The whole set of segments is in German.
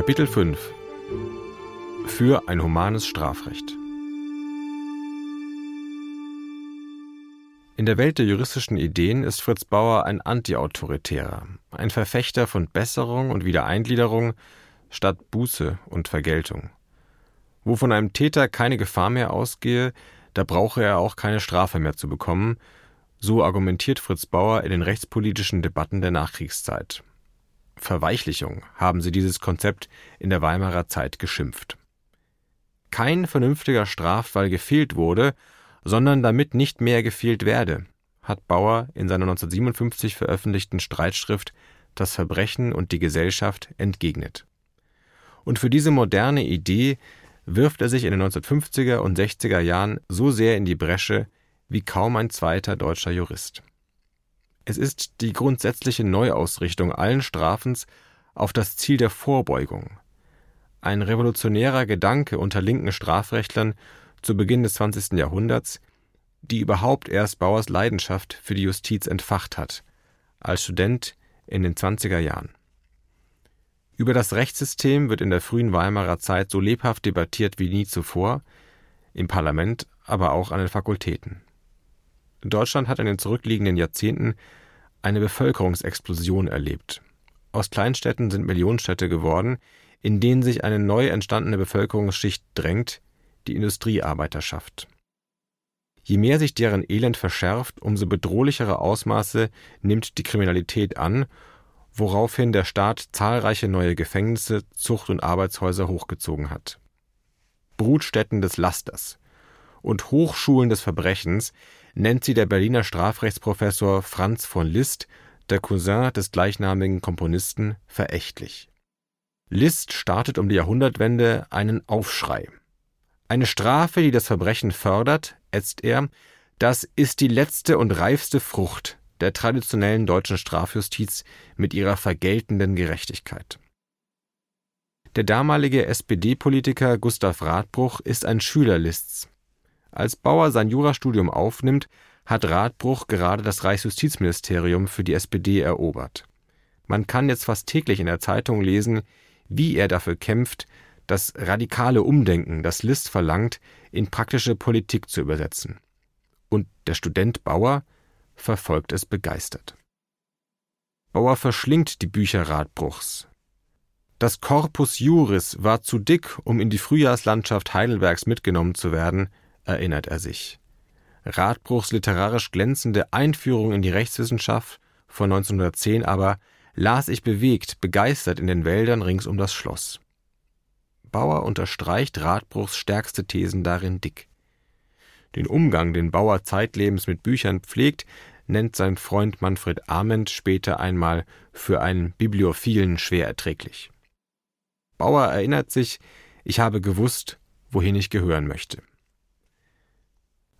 Kapitel 5 Für ein humanes Strafrecht In der Welt der juristischen Ideen ist Fritz Bauer ein Antiautoritärer, ein Verfechter von Besserung und Wiedereingliederung statt Buße und Vergeltung. Wo von einem Täter keine Gefahr mehr ausgehe, da brauche er auch keine Strafe mehr zu bekommen, so argumentiert Fritz Bauer in den rechtspolitischen Debatten der Nachkriegszeit. Verweichlichung haben sie dieses Konzept in der Weimarer Zeit geschimpft. Kein vernünftiger Straffall gefehlt wurde, sondern damit nicht mehr gefehlt werde, hat Bauer in seiner 1957 veröffentlichten Streitschrift Das Verbrechen und die Gesellschaft entgegnet. Und für diese moderne Idee wirft er sich in den 1950er und 60er Jahren so sehr in die Bresche wie kaum ein zweiter deutscher Jurist. Es ist die grundsätzliche Neuausrichtung allen Strafens auf das Ziel der Vorbeugung. Ein revolutionärer Gedanke unter linken Strafrechtlern zu Beginn des 20. Jahrhunderts, die überhaupt erst Bauers Leidenschaft für die Justiz entfacht hat, als Student in den 20er Jahren. Über das Rechtssystem wird in der frühen Weimarer Zeit so lebhaft debattiert wie nie zuvor, im Parlament, aber auch an den Fakultäten. Deutschland hat in den zurückliegenden Jahrzehnten eine Bevölkerungsexplosion erlebt. Aus Kleinstädten sind Millionenstädte geworden, in denen sich eine neu entstandene Bevölkerungsschicht drängt, die Industriearbeiterschaft. Je mehr sich deren Elend verschärft, umso bedrohlichere Ausmaße nimmt die Kriminalität an, woraufhin der Staat zahlreiche neue Gefängnisse, Zucht- und Arbeitshäuser hochgezogen hat. Brutstätten des Lasters und Hochschulen des Verbrechens nennt sie der Berliner Strafrechtsprofessor Franz von Liszt, der Cousin des gleichnamigen Komponisten, verächtlich. Liszt startet um die Jahrhundertwende einen Aufschrei. Eine Strafe, die das Verbrechen fördert, ätzt er, das ist die letzte und reifste Frucht der traditionellen deutschen Strafjustiz mit ihrer vergeltenden Gerechtigkeit. Der damalige SPD-Politiker Gustav Radbruch ist ein Schüler Liszt's. Als Bauer sein Jurastudium aufnimmt, hat Radbruch gerade das Reichsjustizministerium für die SPD erobert. Man kann jetzt fast täglich in der Zeitung lesen, wie er dafür kämpft, das radikale Umdenken, das List verlangt, in praktische Politik zu übersetzen. Und der Student Bauer verfolgt es begeistert. Bauer verschlingt die Bücher Radbruchs. Das Corpus Juris war zu dick, um in die Frühjahrslandschaft Heidelbergs mitgenommen zu werden, erinnert er sich. Radbruchs literarisch glänzende Einführung in die Rechtswissenschaft von 1910 aber las ich bewegt, begeistert in den Wäldern rings um das Schloss. Bauer unterstreicht Radbruchs stärkste Thesen darin dick. Den Umgang, den Bauer zeitlebens mit Büchern pflegt, nennt sein Freund Manfred Ament später einmal für einen Bibliophilen schwer erträglich. Bauer erinnert sich, ich habe gewusst, wohin ich gehören möchte.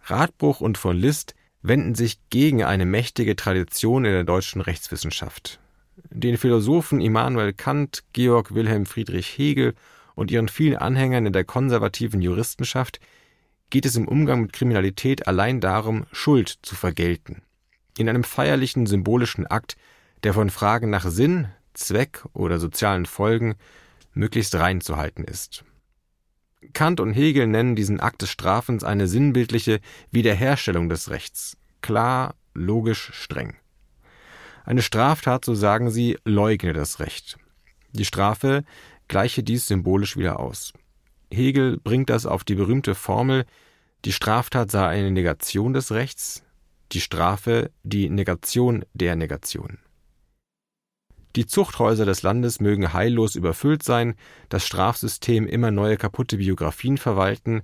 Radbruch und von List wenden sich gegen eine mächtige Tradition in der deutschen Rechtswissenschaft. Den Philosophen Immanuel Kant, Georg Wilhelm Friedrich Hegel und ihren vielen Anhängern in der konservativen Juristenschaft geht es im Umgang mit Kriminalität allein darum, Schuld zu vergelten. In einem feierlichen symbolischen Akt, der von Fragen nach Sinn, Zweck oder sozialen Folgen möglichst rein zu halten ist. Kant und Hegel nennen diesen Akt des Strafens eine sinnbildliche Wiederherstellung des Rechts. Klar, logisch, streng. Eine Straftat, so sagen sie, leugne das Recht. Die Strafe gleiche dies symbolisch wieder aus. Hegel bringt das auf die berühmte Formel, die Straftat sei eine Negation des Rechts, die Strafe die Negation der Negation. Die Zuchthäuser des Landes mögen heillos überfüllt sein, das Strafsystem immer neue kaputte Biografien verwalten,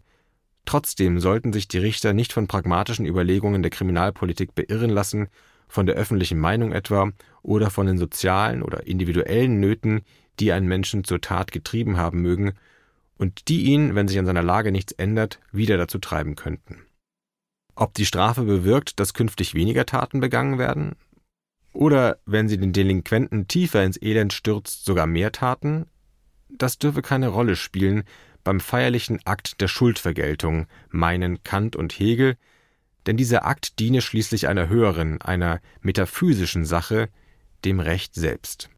trotzdem sollten sich die Richter nicht von pragmatischen Überlegungen der Kriminalpolitik beirren lassen, von der öffentlichen Meinung etwa oder von den sozialen oder individuellen Nöten, die einen Menschen zur Tat getrieben haben mögen und die ihn, wenn sich an seiner Lage nichts ändert, wieder dazu treiben könnten. Ob die Strafe bewirkt, dass künftig weniger Taten begangen werden, oder wenn sie den Delinquenten tiefer ins Elend stürzt, sogar mehr Taten? Das dürfe keine Rolle spielen beim feierlichen Akt der Schuldvergeltung, meinen Kant und Hegel, denn dieser Akt diene schließlich einer höheren, einer metaphysischen Sache, dem Recht selbst.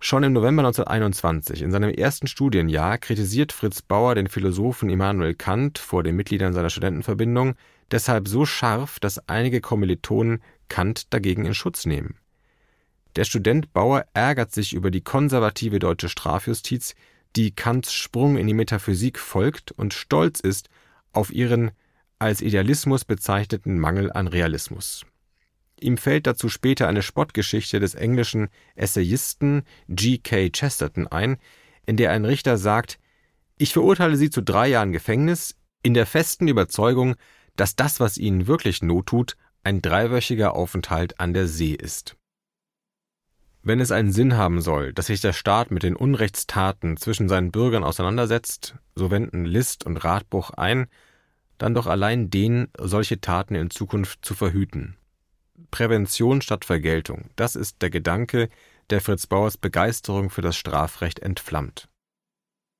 Schon im November 1921, in seinem ersten Studienjahr, kritisiert Fritz Bauer den Philosophen Immanuel Kant vor den Mitgliedern seiner Studentenverbindung deshalb so scharf, dass einige Kommilitonen Kant dagegen in Schutz nehmen. Der Student Bauer ärgert sich über die konservative deutsche Strafjustiz, die Kants Sprung in die Metaphysik folgt und stolz ist auf ihren als Idealismus bezeichneten Mangel an Realismus Ihm fällt dazu später eine Spottgeschichte des englischen Essayisten G. K. Chesterton ein, in der ein Richter sagt: Ich verurteile Sie zu drei Jahren Gefängnis in der festen Überzeugung, dass das, was Ihnen wirklich Not tut, ein dreiwöchiger Aufenthalt an der See ist. Wenn es einen Sinn haben soll, dass sich der Staat mit den Unrechtstaten zwischen seinen Bürgern auseinandersetzt, so wenden List und Ratbruch ein, dann doch allein den, solche Taten in Zukunft zu verhüten. Prävention statt Vergeltung, das ist der Gedanke, der Fritz Bauers Begeisterung für das Strafrecht entflammt.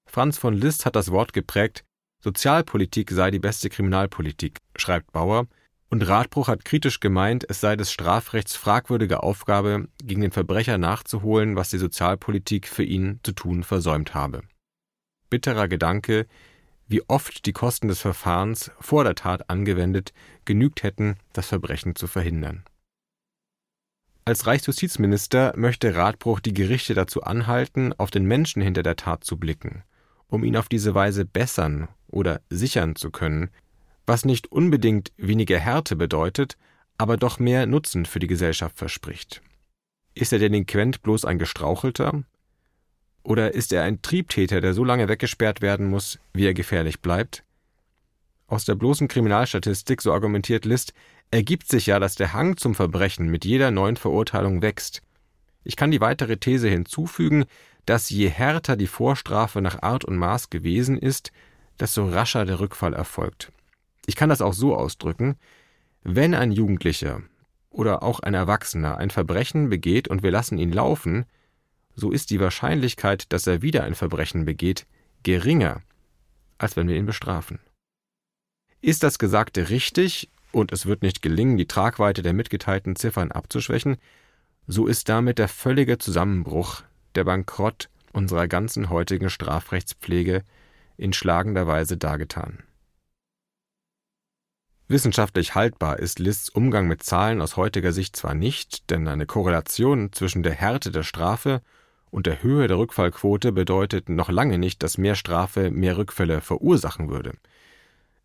Franz von Liszt hat das Wort geprägt, Sozialpolitik sei die beste Kriminalpolitik, schreibt Bauer, und Radbruch hat kritisch gemeint, es sei des Strafrechts fragwürdige Aufgabe, gegen den Verbrecher nachzuholen, was die Sozialpolitik für ihn zu tun versäumt habe. Bitterer Gedanke, wie oft die Kosten des Verfahrens vor der Tat angewendet genügt hätten, das Verbrechen zu verhindern. Als Reichsjustizminister möchte Radbruch die Gerichte dazu anhalten, auf den Menschen hinter der Tat zu blicken, um ihn auf diese Weise bessern oder sichern zu können, was nicht unbedingt weniger Härte bedeutet, aber doch mehr Nutzen für die Gesellschaft verspricht. Ist der Delinquent bloß ein Gestrauchelter? Oder ist er ein Triebtäter, der so lange weggesperrt werden muss, wie er gefährlich bleibt? Aus der bloßen Kriminalstatistik, so argumentiert List, ergibt sich ja, dass der Hang zum Verbrechen mit jeder neuen Verurteilung wächst. Ich kann die weitere These hinzufügen, dass je härter die Vorstrafe nach Art und Maß gewesen ist, desto rascher der Rückfall erfolgt. Ich kann das auch so ausdrücken, wenn ein Jugendlicher oder auch ein Erwachsener ein Verbrechen begeht und wir lassen ihn laufen, so ist die Wahrscheinlichkeit, dass er wieder ein Verbrechen begeht, geringer, als wenn wir ihn bestrafen. Ist das Gesagte richtig und es wird nicht gelingen, die Tragweite der mitgeteilten Ziffern abzuschwächen, so ist damit der völlige Zusammenbruch, der Bankrott unserer ganzen heutigen Strafrechtspflege in schlagender Weise dargetan. Wissenschaftlich haltbar ist Lists Umgang mit Zahlen aus heutiger Sicht zwar nicht, denn eine Korrelation zwischen der Härte der Strafe und der Höhe der Rückfallquote bedeutet noch lange nicht, dass mehr Strafe mehr Rückfälle verursachen würde.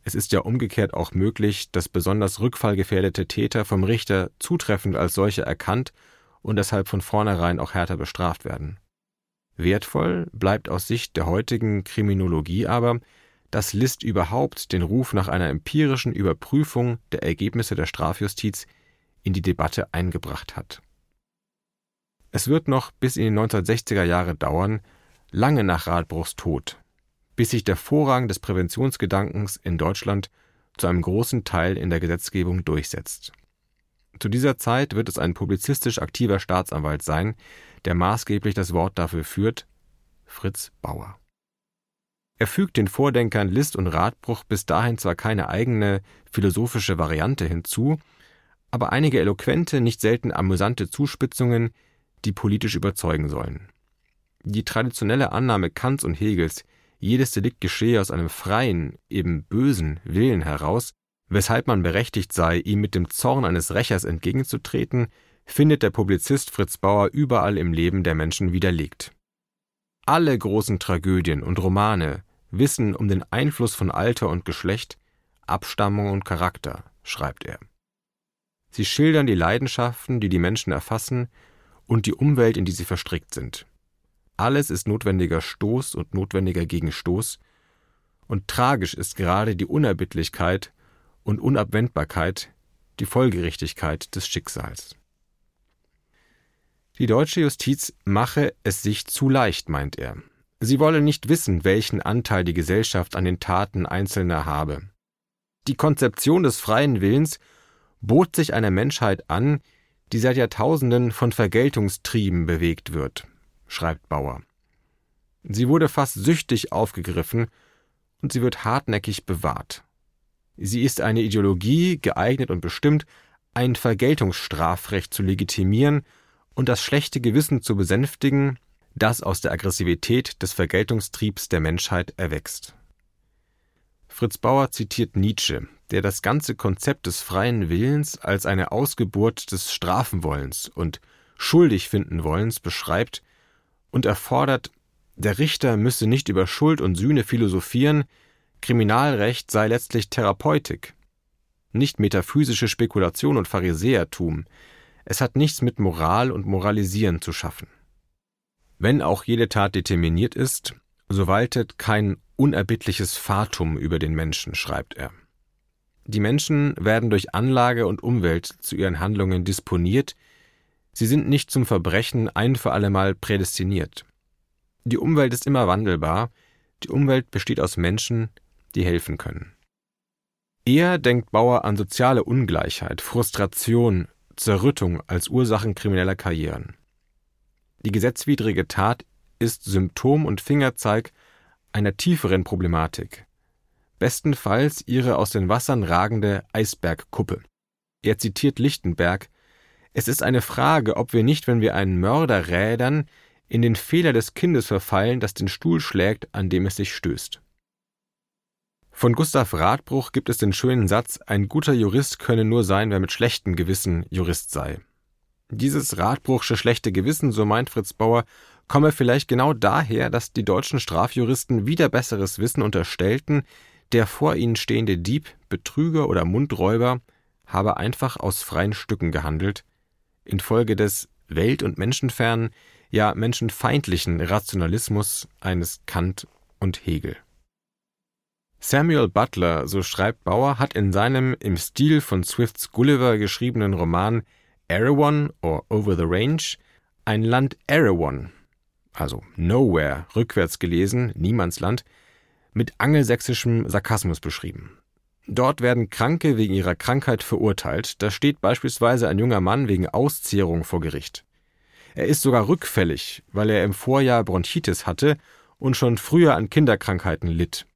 Es ist ja umgekehrt auch möglich, dass besonders rückfallgefährdete Täter vom Richter zutreffend als solche erkannt und deshalb von vornherein auch härter bestraft werden. Wertvoll bleibt aus Sicht der heutigen Kriminologie aber, dass List überhaupt den Ruf nach einer empirischen Überprüfung der Ergebnisse der Strafjustiz in die Debatte eingebracht hat. Es wird noch bis in die 1960er Jahre dauern, lange nach Radbruchs Tod, bis sich der Vorrang des Präventionsgedankens in Deutschland zu einem großen Teil in der Gesetzgebung durchsetzt. Zu dieser Zeit wird es ein publizistisch aktiver Staatsanwalt sein, der maßgeblich das Wort dafür führt, Fritz Bauer. Er fügt den Vordenkern List und Radbruch bis dahin zwar keine eigene philosophische Variante hinzu, aber einige eloquente, nicht selten amüsante Zuspitzungen, die politisch überzeugen sollen. Die traditionelle Annahme Kants und Hegels, jedes Delikt geschehe aus einem freien, eben bösen Willen heraus, weshalb man berechtigt sei, ihm mit dem Zorn eines Rächers entgegenzutreten, findet der Publizist Fritz Bauer überall im Leben der Menschen widerlegt. Alle großen Tragödien und Romane wissen um den Einfluss von Alter und Geschlecht, Abstammung und Charakter, schreibt er. Sie schildern die Leidenschaften, die die Menschen erfassen, und die Umwelt, in die sie verstrickt sind. Alles ist notwendiger Stoß und notwendiger Gegenstoß, und tragisch ist gerade die Unerbittlichkeit und Unabwendbarkeit, die Folgerichtigkeit des Schicksals. Die deutsche Justiz mache es sich zu leicht, meint er. Sie wolle nicht wissen, welchen Anteil die Gesellschaft an den Taten Einzelner habe. Die Konzeption des freien Willens bot sich einer Menschheit an, die seit Jahrtausenden von Vergeltungstrieben bewegt wird schreibt Bauer. Sie wurde fast süchtig aufgegriffen und sie wird hartnäckig bewahrt. Sie ist eine Ideologie, geeignet und bestimmt, ein Vergeltungsstrafrecht zu legitimieren und das schlechte Gewissen zu besänftigen, das aus der Aggressivität des Vergeltungstriebs der Menschheit erwächst. Fritz Bauer zitiert Nietzsche, der das ganze Konzept des freien Willens als eine Ausgeburt des Strafenwollens und schuldig finden Wollens beschreibt und erfordert, der Richter müsse nicht über Schuld und Sühne philosophieren, Kriminalrecht sei letztlich Therapeutik, nicht metaphysische Spekulation und Pharisäertum, es hat nichts mit Moral und Moralisieren zu schaffen. Wenn auch jede Tat determiniert ist, so waltet kein unerbittliches Fatum über den Menschen, schreibt er. Die Menschen werden durch Anlage und Umwelt zu ihren Handlungen disponiert, sie sind nicht zum Verbrechen ein für allemal prädestiniert. Die Umwelt ist immer wandelbar, die Umwelt besteht aus Menschen, die helfen können. Eher denkt Bauer an soziale Ungleichheit, Frustration, Zerrüttung als Ursachen krimineller Karrieren. Die gesetzwidrige Tat ist Symptom und Fingerzeig einer tieferen Problematik, bestenfalls ihre aus den Wassern ragende Eisbergkuppe. Er zitiert Lichtenberg Es ist eine Frage, ob wir nicht, wenn wir einen Mörder rädern, in den Fehler des Kindes verfallen, das den Stuhl schlägt, an dem es sich stößt. Von Gustav Radbruch gibt es den schönen Satz, ein guter Jurist könne nur sein, wer mit schlechtem Gewissen Jurist sei. Dieses Radbruchsche schlechte Gewissen, so meint Fritz Bauer, komme vielleicht genau daher, dass die deutschen Strafjuristen wieder besseres Wissen unterstellten, der vor ihnen stehende Dieb, Betrüger oder Mundräuber habe einfach aus freien Stücken gehandelt, infolge des welt- und menschenfernen, ja menschenfeindlichen Rationalismus eines Kant und Hegel. Samuel Butler, so schreibt Bauer, hat in seinem im Stil von Swifts Gulliver geschriebenen Roman Erewhon or Over the Range ein Land Erewhon, also Nowhere, rückwärts gelesen, Niemandsland, mit angelsächsischem Sarkasmus beschrieben. Dort werden Kranke wegen ihrer Krankheit verurteilt, da steht beispielsweise ein junger Mann wegen Auszehrung vor Gericht. Er ist sogar rückfällig, weil er im Vorjahr Bronchitis hatte und schon früher an Kinderkrankheiten litt.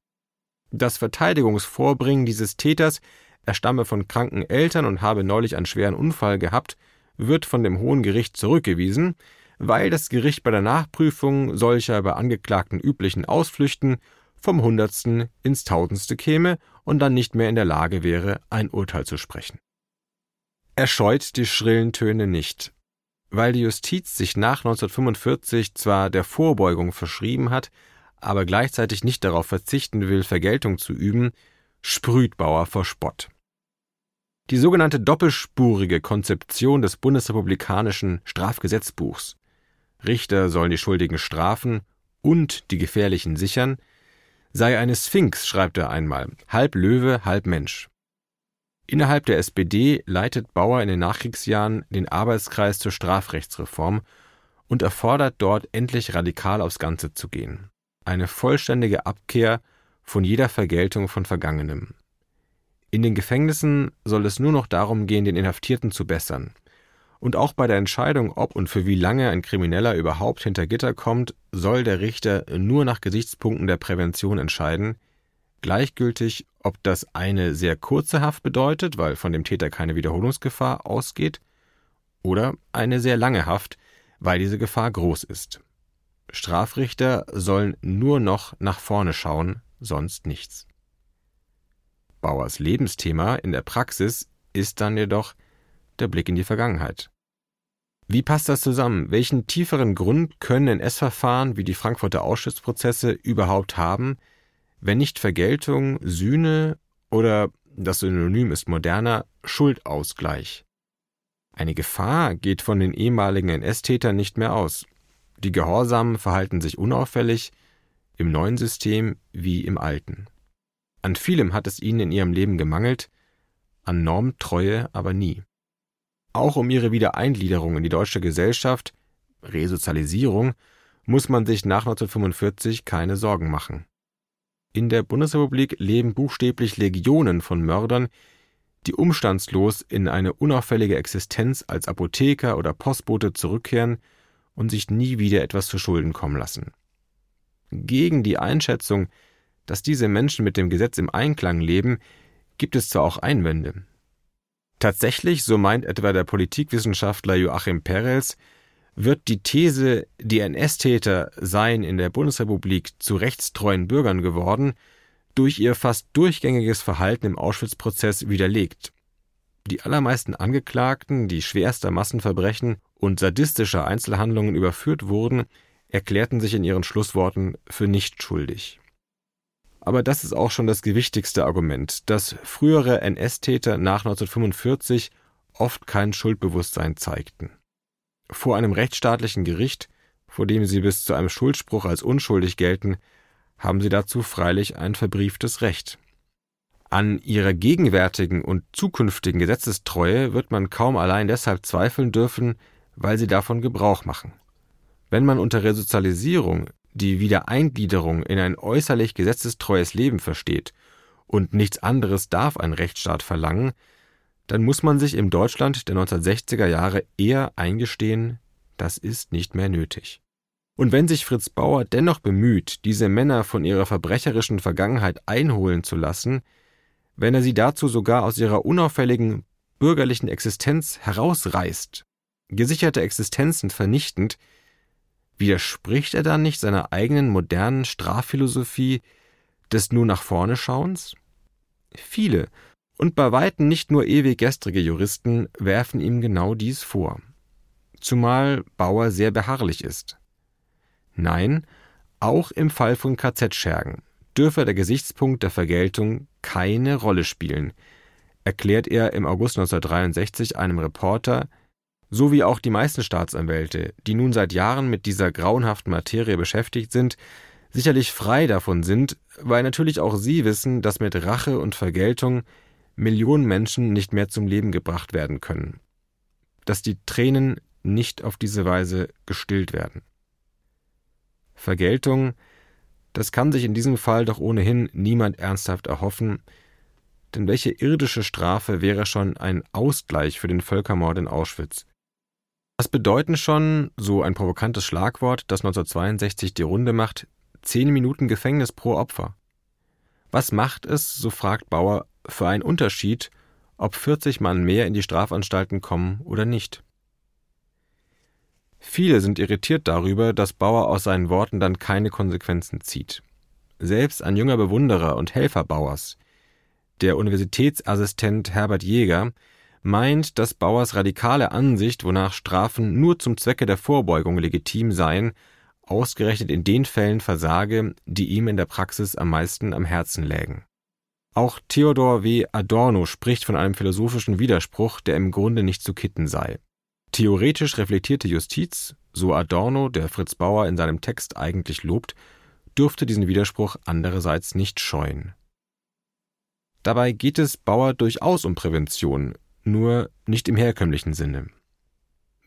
Das Verteidigungsvorbringen dieses Täters, er stamme von kranken Eltern und habe neulich einen schweren Unfall gehabt, wird von dem Hohen Gericht zurückgewiesen, weil das Gericht bei der Nachprüfung solcher bei Angeklagten üblichen Ausflüchten vom Hundertsten ins Tausendste käme und dann nicht mehr in der Lage wäre, ein Urteil zu sprechen. Er scheut die schrillen Töne nicht. Weil die Justiz sich nach 1945 zwar der Vorbeugung verschrieben hat, aber gleichzeitig nicht darauf verzichten will, Vergeltung zu üben, sprüht Bauer vor Spott. Die sogenannte doppelspurige Konzeption des bundesrepublikanischen Strafgesetzbuchs Richter sollen die Schuldigen strafen und die Gefährlichen sichern, sei eine Sphinx, schreibt er einmal, halb Löwe, halb Mensch. Innerhalb der SPD leitet Bauer in den Nachkriegsjahren den Arbeitskreis zur Strafrechtsreform und erfordert dort endlich radikal aufs Ganze zu gehen eine vollständige Abkehr von jeder Vergeltung von Vergangenem. In den Gefängnissen soll es nur noch darum gehen, den Inhaftierten zu bessern. Und auch bei der Entscheidung, ob und für wie lange ein Krimineller überhaupt hinter Gitter kommt, soll der Richter nur nach Gesichtspunkten der Prävention entscheiden, gleichgültig, ob das eine sehr kurze Haft bedeutet, weil von dem Täter keine Wiederholungsgefahr ausgeht, oder eine sehr lange Haft, weil diese Gefahr groß ist. Strafrichter sollen nur noch nach vorne schauen, sonst nichts. Bauers Lebensthema in der Praxis ist dann jedoch der Blick in die Vergangenheit. Wie passt das zusammen? Welchen tieferen Grund können NS-Verfahren wie die Frankfurter Ausschussprozesse überhaupt haben, wenn nicht Vergeltung, Sühne oder, das Synonym ist moderner, Schuldausgleich? Eine Gefahr geht von den ehemaligen NS-Tätern nicht mehr aus. Die Gehorsamen verhalten sich unauffällig, im neuen System wie im alten. An vielem hat es ihnen in ihrem Leben gemangelt, an Normtreue aber nie. Auch um ihre Wiedereingliederung in die deutsche Gesellschaft, Resozialisierung, muss man sich nach 1945 keine Sorgen machen. In der Bundesrepublik leben buchstäblich Legionen von Mördern, die umstandslos in eine unauffällige Existenz als Apotheker oder Postbote zurückkehren und sich nie wieder etwas zu Schulden kommen lassen. Gegen die Einschätzung, dass diese Menschen mit dem Gesetz im Einklang leben, gibt es zwar auch Einwände. Tatsächlich, so meint etwa der Politikwissenschaftler Joachim Perels, wird die These, die NS-Täter seien in der Bundesrepublik zu rechtstreuen Bürgern geworden, durch ihr fast durchgängiges Verhalten im Auschwitz-Prozess widerlegt. Die allermeisten Angeklagten, die schwerster Massenverbrechen und sadistischer Einzelhandlungen überführt wurden, erklärten sich in ihren Schlussworten für nicht schuldig. Aber das ist auch schon das gewichtigste Argument, dass frühere NS-Täter nach 1945 oft kein Schuldbewusstsein zeigten. Vor einem rechtsstaatlichen Gericht, vor dem sie bis zu einem Schuldspruch als unschuldig gelten, haben sie dazu freilich ein verbrieftes Recht. An ihrer gegenwärtigen und zukünftigen Gesetzestreue wird man kaum allein deshalb zweifeln dürfen, weil sie davon Gebrauch machen. Wenn man unter Resozialisierung die Wiedereingliederung in ein äußerlich gesetzestreues Leben versteht und nichts anderes darf ein Rechtsstaat verlangen, dann muss man sich im Deutschland der 1960er Jahre eher eingestehen, das ist nicht mehr nötig. Und wenn sich Fritz Bauer dennoch bemüht, diese Männer von ihrer verbrecherischen Vergangenheit einholen zu lassen, wenn er sie dazu sogar aus ihrer unauffälligen bürgerlichen Existenz herausreißt, gesicherte Existenzen vernichtend, widerspricht er dann nicht seiner eigenen modernen Strafphilosophie des nur nach vorne Schauens? Viele, und bei weitem nicht nur ewig gestrige Juristen werfen ihm genau dies vor. Zumal Bauer sehr beharrlich ist. Nein, auch im Fall von KZ-Schergen dürfe der Gesichtspunkt der Vergeltung keine Rolle spielen, erklärt er im August 1963 einem Reporter, so wie auch die meisten Staatsanwälte, die nun seit Jahren mit dieser grauenhaften Materie beschäftigt sind, sicherlich frei davon sind, weil natürlich auch sie wissen, dass mit Rache und Vergeltung Millionen Menschen nicht mehr zum Leben gebracht werden können, dass die Tränen nicht auf diese Weise gestillt werden. Vergeltung, das kann sich in diesem Fall doch ohnehin niemand ernsthaft erhoffen, denn welche irdische Strafe wäre schon ein Ausgleich für den Völkermord in Auschwitz? Was bedeuten schon, so ein provokantes Schlagwort, das 1962 die Runde macht, zehn Minuten Gefängnis pro Opfer? Was macht es, so fragt Bauer, für einen Unterschied, ob 40 Mann mehr in die Strafanstalten kommen oder nicht? Viele sind irritiert darüber, dass Bauer aus seinen Worten dann keine Konsequenzen zieht. Selbst ein junger Bewunderer und Helfer Bauers, der Universitätsassistent Herbert Jäger, meint, dass Bauers radikale Ansicht, wonach Strafen nur zum Zwecke der Vorbeugung legitim seien, ausgerechnet in den Fällen versage, die ihm in der Praxis am meisten am Herzen lägen. Auch Theodor W. Adorno spricht von einem philosophischen Widerspruch, der im Grunde nicht zu kitten sei. Theoretisch reflektierte Justiz, so Adorno, der Fritz Bauer in seinem Text eigentlich lobt, dürfte diesen Widerspruch andererseits nicht scheuen. Dabei geht es Bauer durchaus um Prävention, nur nicht im herkömmlichen Sinne.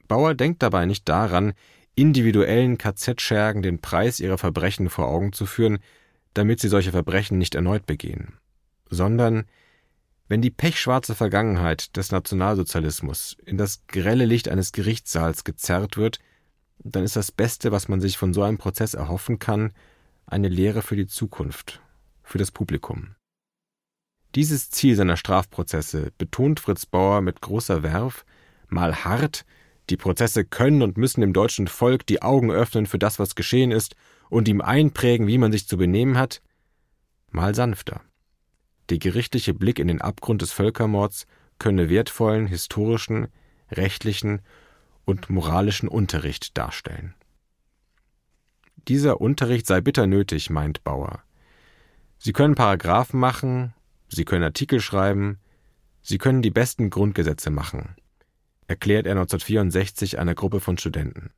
Bauer denkt dabei nicht daran, individuellen KZ-Schergen den Preis ihrer Verbrechen vor Augen zu führen, damit sie solche Verbrechen nicht erneut begehen, sondern wenn die pechschwarze Vergangenheit des Nationalsozialismus in das grelle Licht eines Gerichtssaals gezerrt wird, dann ist das Beste, was man sich von so einem Prozess erhoffen kann, eine Lehre für die Zukunft, für das Publikum. Dieses Ziel seiner Strafprozesse betont Fritz Bauer mit großer Werf, mal hart, die Prozesse können und müssen dem deutschen Volk die Augen öffnen für das, was geschehen ist, und ihm einprägen, wie man sich zu benehmen hat, mal sanfter. Der gerichtliche Blick in den Abgrund des Völkermords könne wertvollen historischen, rechtlichen und moralischen Unterricht darstellen. Dieser Unterricht sei bitter nötig, meint Bauer. Sie können Paragraphen machen, Sie können Artikel schreiben, Sie können die besten Grundgesetze machen erklärt er 1964 einer Gruppe von Studenten.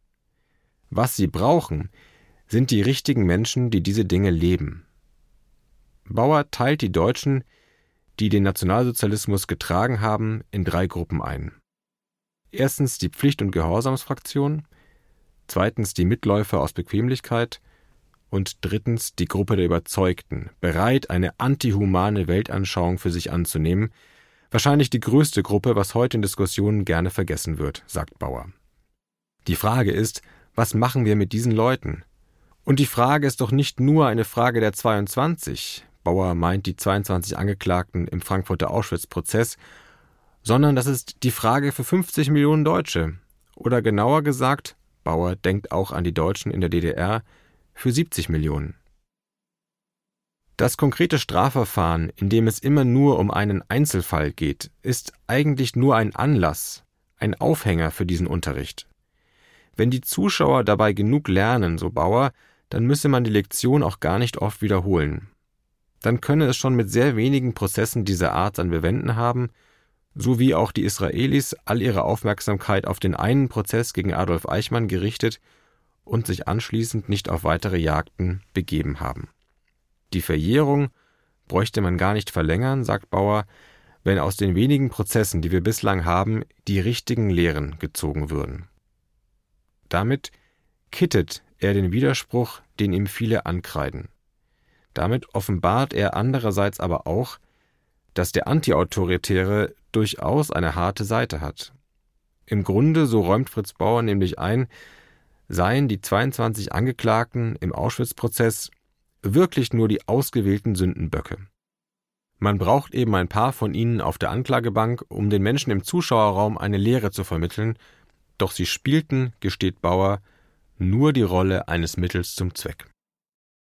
Was sie brauchen, sind die richtigen Menschen, die diese Dinge leben. Bauer teilt die Deutschen, die den Nationalsozialismus getragen haben, in drei Gruppen ein. Erstens die Pflicht- und Gehorsamsfraktion, zweitens die Mitläufer aus Bequemlichkeit und drittens die Gruppe der Überzeugten, bereit, eine antihumane Weltanschauung für sich anzunehmen, Wahrscheinlich die größte Gruppe, was heute in Diskussionen gerne vergessen wird, sagt Bauer. Die Frage ist, was machen wir mit diesen Leuten? Und die Frage ist doch nicht nur eine Frage der 22, Bauer meint die 22 Angeklagten im Frankfurter Auschwitz-Prozess, sondern das ist die Frage für 50 Millionen Deutsche. Oder genauer gesagt, Bauer denkt auch an die Deutschen in der DDR, für 70 Millionen. Das konkrete Strafverfahren, in dem es immer nur um einen Einzelfall geht, ist eigentlich nur ein Anlass, ein Aufhänger für diesen Unterricht. Wenn die Zuschauer dabei genug lernen, so Bauer, dann müsse man die Lektion auch gar nicht oft wiederholen. Dann könne es schon mit sehr wenigen Prozessen dieser Art sein Bewenden haben, so wie auch die Israelis all ihre Aufmerksamkeit auf den einen Prozess gegen Adolf Eichmann gerichtet und sich anschließend nicht auf weitere Jagden begeben haben. Die Verjährung bräuchte man gar nicht verlängern, sagt Bauer, wenn aus den wenigen Prozessen, die wir bislang haben, die richtigen Lehren gezogen würden. Damit kittet er den Widerspruch, den ihm viele ankreiden. Damit offenbart er andererseits aber auch, dass der Antiautoritäre durchaus eine harte Seite hat. Im Grunde, so räumt Fritz Bauer nämlich ein, seien die 22 Angeklagten im Auschwitz-Prozess wirklich nur die ausgewählten Sündenböcke. Man braucht eben ein paar von ihnen auf der Anklagebank, um den Menschen im Zuschauerraum eine Lehre zu vermitteln, doch sie spielten, gesteht Bauer, nur die Rolle eines Mittels zum Zweck.